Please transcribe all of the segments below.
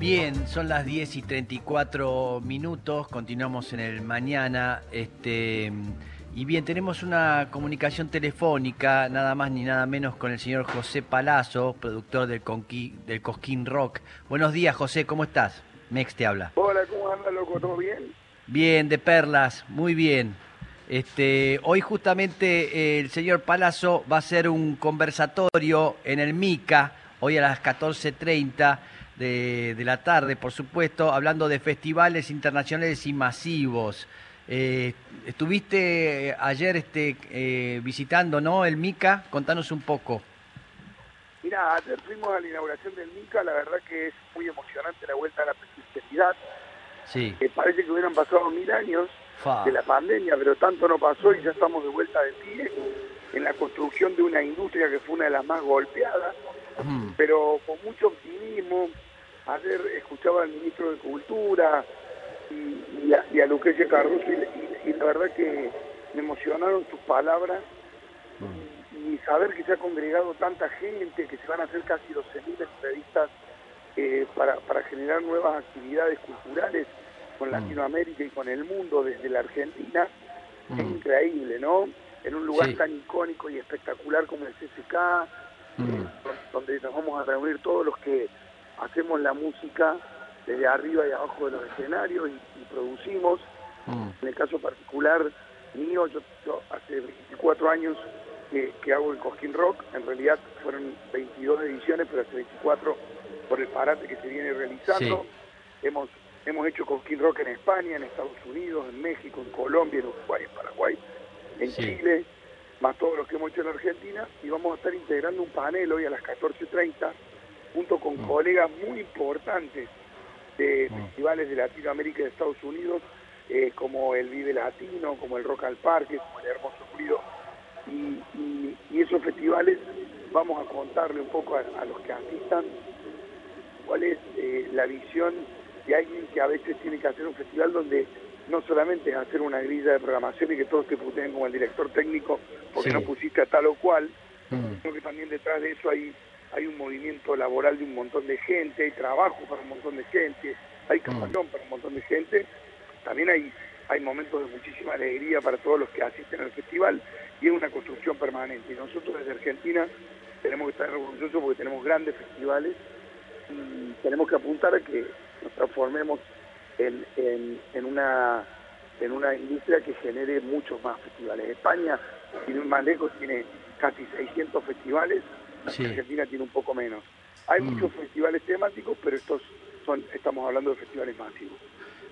Bien, son las 10 y 34 minutos, continuamos en el mañana. Este, y bien, tenemos una comunicación telefónica, nada más ni nada menos, con el señor José Palazzo, productor del, Conqui, del Cosquín Rock. Buenos días, José, ¿cómo estás? Mex te habla. Hola, ¿cómo anda, loco? ¿Todo bien? Bien, de perlas, muy bien. Este, hoy justamente eh, el señor Palazzo va a hacer un conversatorio en el MICA, hoy a las 14.30 de, de, la tarde, por supuesto, hablando de festivales internacionales y masivos. Eh, estuviste ayer este, eh, visitando ¿no? el MICA, contanos un poco. Mira, ayer fuimos a la inauguración del MICA, la verdad que es muy emocionante la vuelta a la presencialidad. Sí. Eh, parece que hubieran pasado mil años de la pandemia, pero tanto no pasó y ya estamos de vuelta de pie en la construcción de una industria que fue una de las más golpeadas, mm. pero con mucho optimismo. Ayer escuchaba al ministro de Cultura y, a, y a, Lucrecia y, la verdad que me emocionaron sus palabras mm. y, saber que se ha congregado tanta gente, que se van a hacer casi 12.000 entrevistas eh, para, para generar nuevas actividades culturales con mm. Latinoamérica y con el mundo desde la Argentina, es mm. increíble, ¿no? En un lugar tan icónico y espectacular como el CCK, mm. eh, donde nos vamos a reunir todos los que hacemos la música desde arriba y abajo de los escenarios y, producimos. En el caso particular mío, yo, hace 24 años que, hago el Cosquín Rock, en realidad fueron 22 ediciones, pero hace 24 por el parate que se viene realizando. Hemos Hemos hecho Cosquín Rock en España, en Estados Unidos, en México, en Colombia, en Uruguay, en Paraguay, en Chile, más todos los que hemos hecho en Argentina. Y vamos a estar integrando un panel hoy a las 14.30 junto con mm. colegas muy importantes de mm. festivales de Latinoamérica y de Estados Unidos, eh, como el Vive Latino, como el Rock al Parque, como el Hermoso Ruido. Y, esos festivales vamos a contarle un poco a, los que asistan cuál es eh, la visión y alguien que a veces tiene que hacer un festival donde no solamente es hacer una grilla de programación y que todos te puteen como el director técnico porque no pusiste a tal o cual, mm. sino que también detrás de eso hay, hay un movimiento laboral de un montón de gente, hay trabajo para un montón de gente, hay mm. camarón para un montón de gente, también hay, hay momentos de muchísima alegría para todos los que asisten al festival y es una construcción permanente. Y nosotros desde Argentina tenemos que estar orgullosos porque tenemos grandes festivales y tenemos que apuntar a que nos transformemos en, en, una en una industria que genere muchos más festivales. España, sin más lejos, tiene casi 600 festivales, Argentina tiene un poco menos. Hay mm. muchos festivales temáticos, pero estos son, estamos hablando de festivales masivos.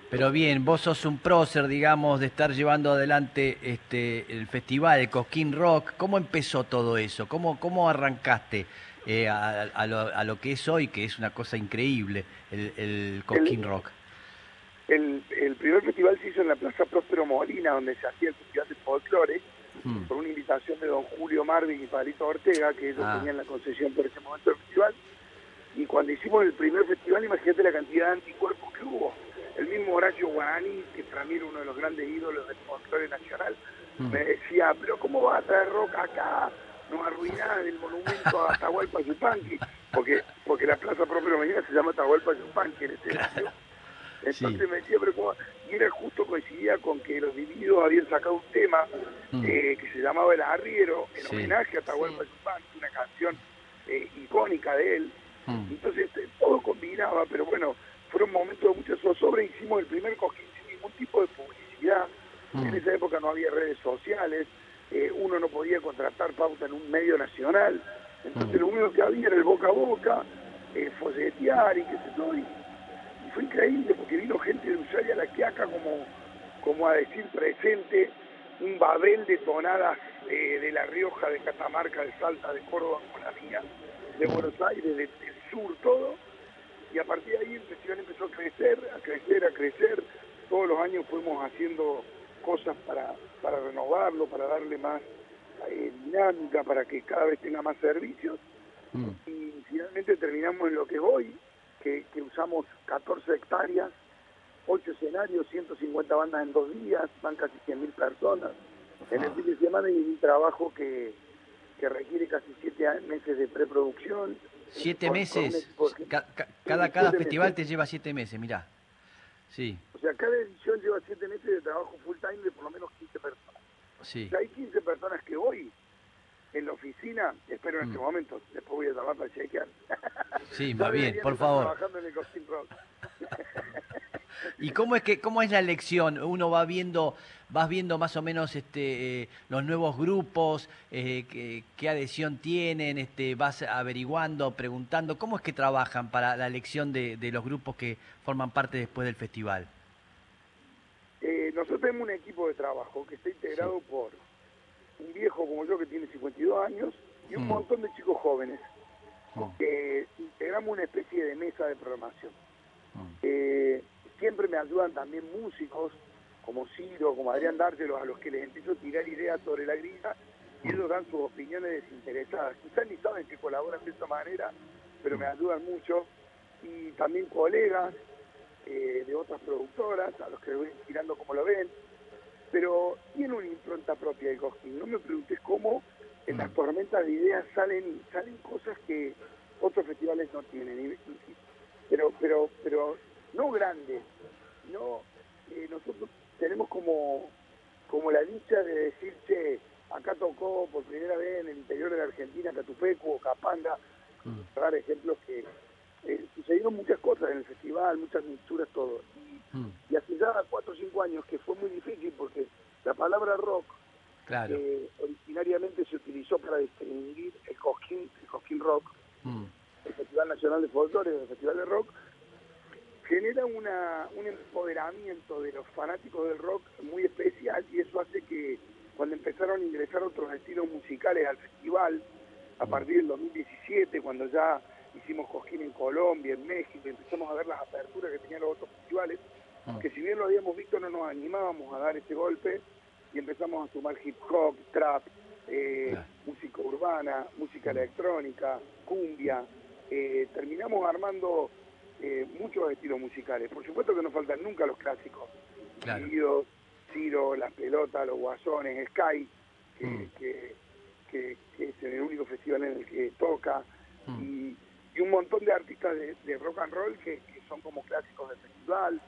Pero bien, vos sos un prócer, digamos, de estar llevando adelante este el festival, el Cosquín Rock. ¿Cómo empezó todo eso? ¿Cómo, cómo arrancaste? Eh, a, lo, que es hoy, que es una cosa increíble, el, el Cosquín Rock. El, primer festival se hizo en la Plaza Próspero Molina, donde se hacía el Festival de Folklore, mm. por una invitación de don Julio Marvin y Padrito Ortega, que ellos ah. tenían la concesión por ese momento del festival. Y cuando hicimos el primer festival, imagínate la cantidad de anticuerpos que hubo. El mismo Horacio Guaraní, que para mí era uno de los grandes ídolos del folclore nacional, mm. me decía, pero ¿cómo va a traer rock acá? no arruinar el monumento a Atahualpa Yupanqui, porque, porque la plaza propia mañana se llama Atahualpa Yupanqui en este claro. Entonces me decía, pero ¿cómo? Y era justo coincidía con que los divididos habían sacado un tema mm. eh, que se llamaba El Arriero, en homenaje a Atahualpa Yupanqui, una canción eh, icónica de él. Mm. Entonces este, todo combinaba, pero bueno, fueron momentos de mucha zozobra. Hicimos el primer cojín sin ningún tipo de publicidad. Mm. En esa época no había redes sociales. Eh, uno no podía contratar pauta en un medio nacional, entonces mm. lo único que había era el boca a boca, eh, folletear y qué sé yo, y, fue increíble porque vino gente de Ushuaia a la Quiaca como, como a decir presente, un babel de tonadas eh, de La Rioja, de Catamarca, de Salta, de Córdoba, con la mía, de Buenos Aires, del sur, todo, y a partir de ahí el festival empezó a crecer, a crecer, a crecer, todos los años fuimos haciendo cosas para, para renovarlo, para darle más eh, dinámica, para que cada vez tenga más servicios. Mm. Y finalmente terminamos en lo que es hoy, que, usamos 14 hectáreas, 8 escenarios, 150 bandas en dos días, van casi 100.000 personas. En el fin de semana hay un trabajo que, que requiere casi 7 meses de preproducción Siete meses. cada cada festival te lleva siete meses, mirá. Sí. O sea, cada edición lleva siete meses de trabajo full time de por lo menos 15 personas. Sí. hay 15 personas que hoy en la oficina, espero en este mm. momento, después voy a llamar para chequear. Sí, va bien, por favor. Trabajando en el Rock. ¿Y cómo es que cómo es la elección? Uno va viendo vas viendo más o menos este eh, los nuevos grupos, eh, qué, adhesión tienen, este vas averiguando, preguntando, ¿cómo es que trabajan para la elección de, los grupos que forman parte después del festival? Eh, nosotros tenemos un equipo de trabajo que está integrado por un viejo como yo que tiene 52 años y un mm. montón de chicos jóvenes. Mm. que integramos una especie de mesa de programación. Mm siempre me ayudan también músicos como Ciro, como Adrián Dárgelo, a los que les empiezo a tirar ideas sobre la grilla y ellos dan sus opiniones desinteresadas. Quizás ni saben que colaboran de esa manera, pero me ayudan mucho. Y también colegas eh, de otras productoras, a los que les voy tirando como lo ven. Pero tiene una impronta propia de Cosquín. No me preguntes cómo en las tormentas de ideas salen salen cosas que otros festivales no tienen. Pero, pero, pero no grande, no, eh, nosotros tenemos como, como la dicha de decir, che, acá tocó por primera vez en el interior de la Argentina Catupecu o Capanga, mm. dar ejemplos que eh, sucedieron muchas cosas en el festival, muchas mixturas, todo. Y, mm. y hace ya cuatro o cinco años que fue muy difícil porque la palabra rock claro. Eh, originariamente se utilizó para distinguir el Cosquín, el Cosquín Rock, mm. el Festival Nacional de Folclore, el Festival de Rock, genera una, un empoderamiento de los fanáticos del rock muy especial y eso hace que cuando empezaron a ingresar otros estilos musicales al festival, a mm. partir del 2017, cuando ya hicimos Cosquín en Colombia, en México, y empezamos a ver las aperturas que tenían los otros festivales, mm. que si bien lo habíamos visto no nos animábamos a dar ese golpe y empezamos a sumar hip hop, trap, eh, música urbana, música mm. electrónica, cumbia, eh, terminamos armando eh, muchos estilos musicales. Por supuesto que no faltan nunca los clásicos. Claro. Ciro, Las Pelotas, Los Guasones, Sky, mm. que, que, es el único festival en el que toca, mm. y, un montón de artistas de, rock and roll que, son como clásicos del festival.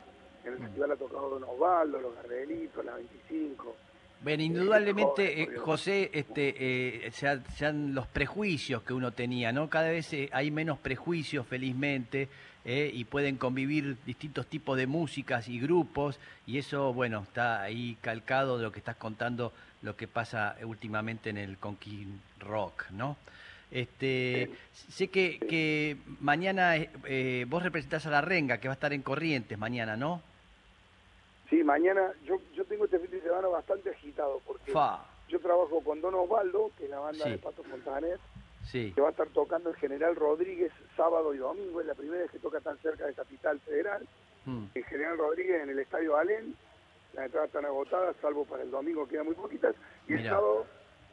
En el mm. festival ha tocado Don Osvaldo, Los Gardelitos, La 25. Bueno, indudablemente, eh, José, este, eh, sean, los prejuicios que uno tenía, ¿no? Cada vez eh, hay menos prejuicios, felizmente, y pueden convivir distintos tipos de músicas y grupos, y eso, bueno, está ahí calcado de lo que estás contando, lo que pasa últimamente en el Conquist Rock, ¿no? Este, sé que, que mañana vos representás a la Renga, que va a estar en Corrientes mañana, ¿no? Sí, mañana yo, yo tengo este fin de semana bastante agitado porque yo trabajo con Don Osvaldo, que es la banda de Pato Fontanet, que va a estar tocando el General Rodríguez sábado y domingo, es la primera vez que toca tan cerca de Capital Federal. Mm. El General Rodríguez en el Estadio Alén, las entradas están agotadas, salvo para el domingo quedan muy poquitas, y el sábado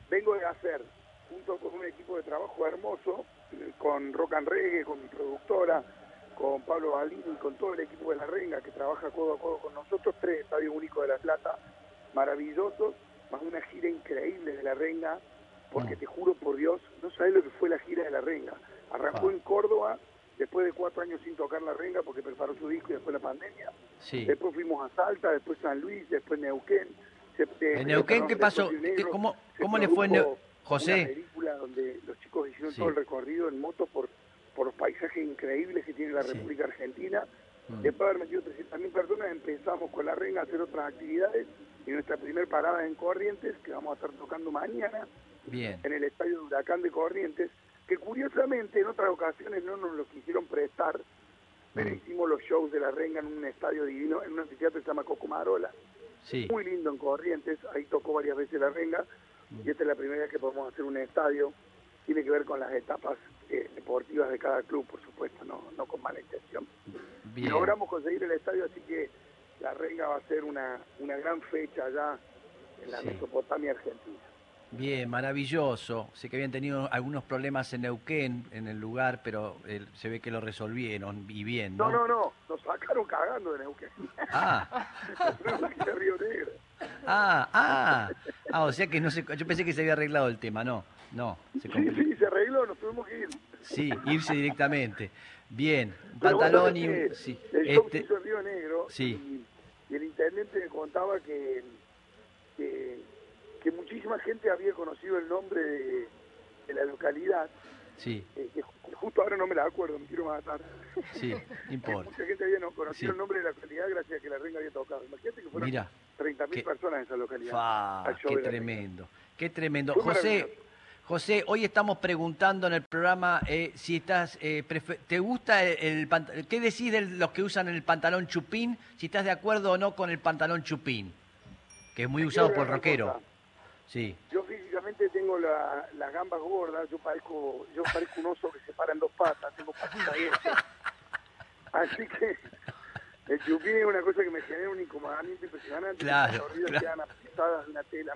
vengo de hacer, junto con un equipo de trabajo hermoso, con Rock and Reggae, con mi productora, con Pablo Balini y con todo el equipo de La Renga que trabaja codo a codo con nosotros, tres estadios únicos de La Plata, maravillosos, más una gira increíble de La Renga, porque mm. te juro por Dios, no sabes lo que fue la gira de La Renga. Arrancó ah. en Córdoba, después de cuatro años sin tocar La Renga, porque preparó su disco y después la pandemia. Después fuimos a Salta, después San Luis, después Neuquén. ¿En Neuquén qué pasó? ¿Cómo, cómo le fue en José? Una película donde los chicos hicieron todo el recorrido en moto por por los paisajes increíbles que tiene la República Argentina. Mm. Después de haber metido 300.000 personas, empezamos con la renga a hacer otras actividades y nuestra primera parada en Corrientes, que vamos a estar tocando mañana en el estadio de Huracán de Corrientes, que curiosamente en otras ocasiones no nos lo quisieron prestar, pero mm. hicimos los shows de la renga en un estadio divino, en un anfiteatro que se llama Cocomarola. Sí. Muy lindo en Corrientes, ahí tocó varias veces la renga, mm. y esta es la primera vez que podemos hacer un estadio tiene que ver con las etapas eh, deportivas de cada club, por supuesto, no, no con mala intención. Logramos conseguir el estadio, así que la Renga va a ser una, una gran fecha allá en la Mesopotamia argentina. Bien, maravilloso. Sé que habían tenido algunos problemas en Neuquén, en el lugar, pero se ve que lo resolvieron y bien, ¿no? No, no, no. Nos sacaron cagando de Neuquén. Ah. Río Negro. Ah, ah. Ah, o sea que no sé. Yo pensé que se había arreglado el tema, no. No, se sí, sí, se arregló, nos tuvimos que ir. Sí, irse directamente. Bien, pantalón y... Sí, el este... hizo Río Negro sí. y, el intendente me contaba que, que, muchísima gente había conocido el nombre de, la localidad. Sí. Eh, justo ahora no me la acuerdo, me quiero matar. Sí, importa. Mucha gente había conocido el nombre de la localidad gracias a que la renga había tocado. Imagínate que fueron 30.000 personas en esa localidad. qué tremendo, qué tremendo. José, José, hoy estamos preguntando en el programa eh, si estás, eh, ¿te gusta el, el, qué decís de los que usan el pantalón chupín? Si estás de acuerdo o no con el pantalón chupín, que es muy usado por rockero. Sí. Yo tengo las gambas gordas, yo parezco, yo parezco un oso que se para en dos patas, tengo patitas Así que el chupín es una cosa que me genera un incomodamiento impresionante. Claro, Las claro. quedan apistadas de una tela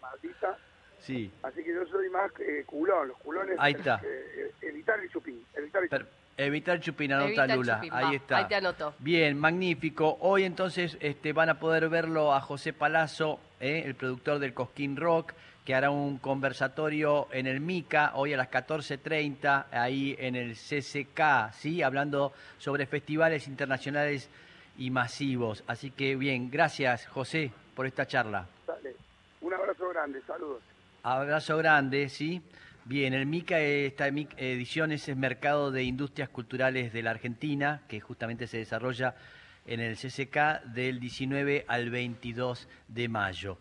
maldita. Sí. Así que yo soy más eh, culón, los culones. Ahí está. Eh, evitar el chupín, evitar el chupín. Evitar Chupín, anota Lula. ahí está. Ahí te anoto. Bien, magnífico. Hoy entonces este, van a poder verlo a José Palazzo, eh, el productor del Cosquín Rock, que hará un conversatorio en el MICA hoy a las 14.30, ahí en el CCK, ¿sí? hablando sobre festivales internacionales y masivos. Así que bien, gracias José por esta charla. Dale. Un abrazo grande, saludos. Abrazo grande, sí. Bien, el MICA, esta edición es el Mercado de Industrias Culturales de la Argentina, que justamente se desarrolla en el CCK del 19 al 22 de mayo.